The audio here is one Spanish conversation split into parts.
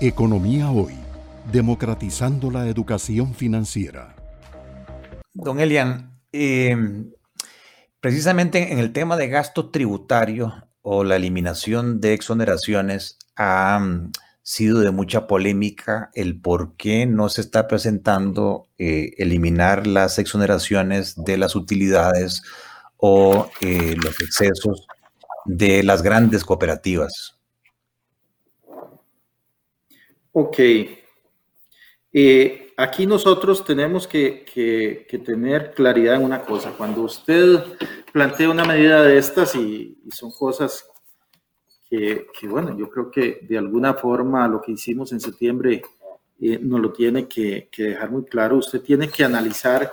Economía Hoy, democratizando la educación financiera. Don Elian, em, precisamente en el tema de gasto tributario o la eliminación de exoneraciones ha mm, sido de mucha polémica el por qué no se está presentando eh, eliminar las exoneraciones de las utilidades o eh, los excesos de las grandes cooperativas. Ok. Eh, aquí nosotros tenemos que, tener claridad en una cosa. Cuando usted plantea una medida de estas y, son cosas que, bueno, yo creo que de alguna forma lo que hicimos en septiembre eh, nos lo tiene que, dejar muy claro. Usted tiene que analizar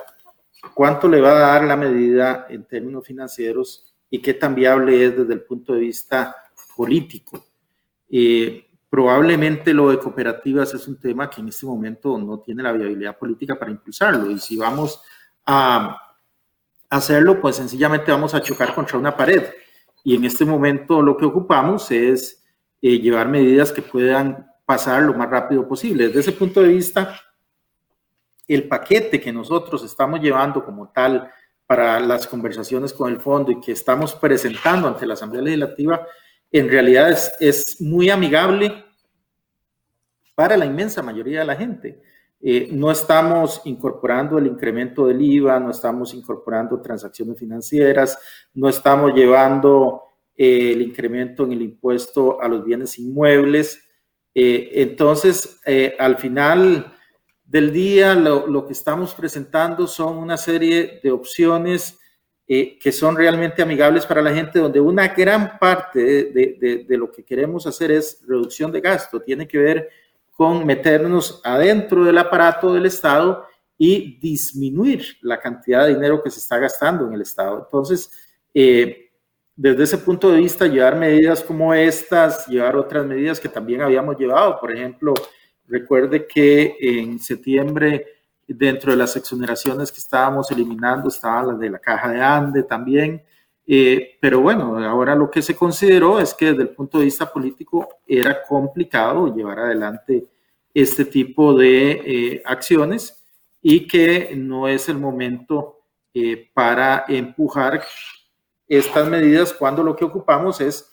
cuánto le va a dar la medida en términos financieros y qué tan viable es desde el punto de vista político. Eh, probablemente lo de cooperativas es un tema que en este momento no tiene la viabilidad política para impulsarlo y si vamos a hacerlo, pues sencillamente vamos a chocar contra una pared. Y en este momento lo que ocupamos es eh, llevar medidas que puedan pasar lo más rápido posible. Desde ese punto de vista, el paquete que nosotros estamos llevando como tal para las conversaciones con el fondo y que estamos presentando ante la Asamblea Legislativa, en realidad es, muy amigable para la inmensa mayoría de la gente. Eh, no estamos incorporando el incremento del IVA, no estamos incorporando transacciones financieras, no estamos llevando eh, el incremento en el impuesto a los bienes inmuebles. Eh, entonces, al final del día, lo, que estamos presentando son una serie de opciones eh, que son realmente amigables para la gente, donde una gran parte de, lo que queremos hacer es reducción de gasto, tiene que ver con meternos adentro del aparato del Estado y disminuir la cantidad de dinero que se está gastando en el Estado. Entonces, eh, desde ese punto de vista, llevar medidas como estas, llevar otras medidas que también habíamos llevado, por ejemplo, Recuerde que en septiembre, dentro de las exoneraciones que estábamos eliminando, estaba la de la caja de Ande también. Eh, pero bueno, ahora lo que se consideró es que desde el punto de vista político era complicado llevar adelante este tipo de eh, acciones y que no es el momento eh, para empujar estas medidas cuando lo que ocupamos es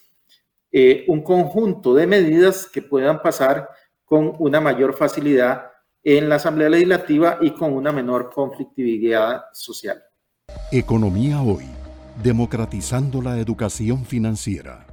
un conjunto de medidas que puedan pasar con una mayor facilidad en la Asamblea Legislativa y con una menor conflictividad social. Economía hoy, democratizando la educación financiera.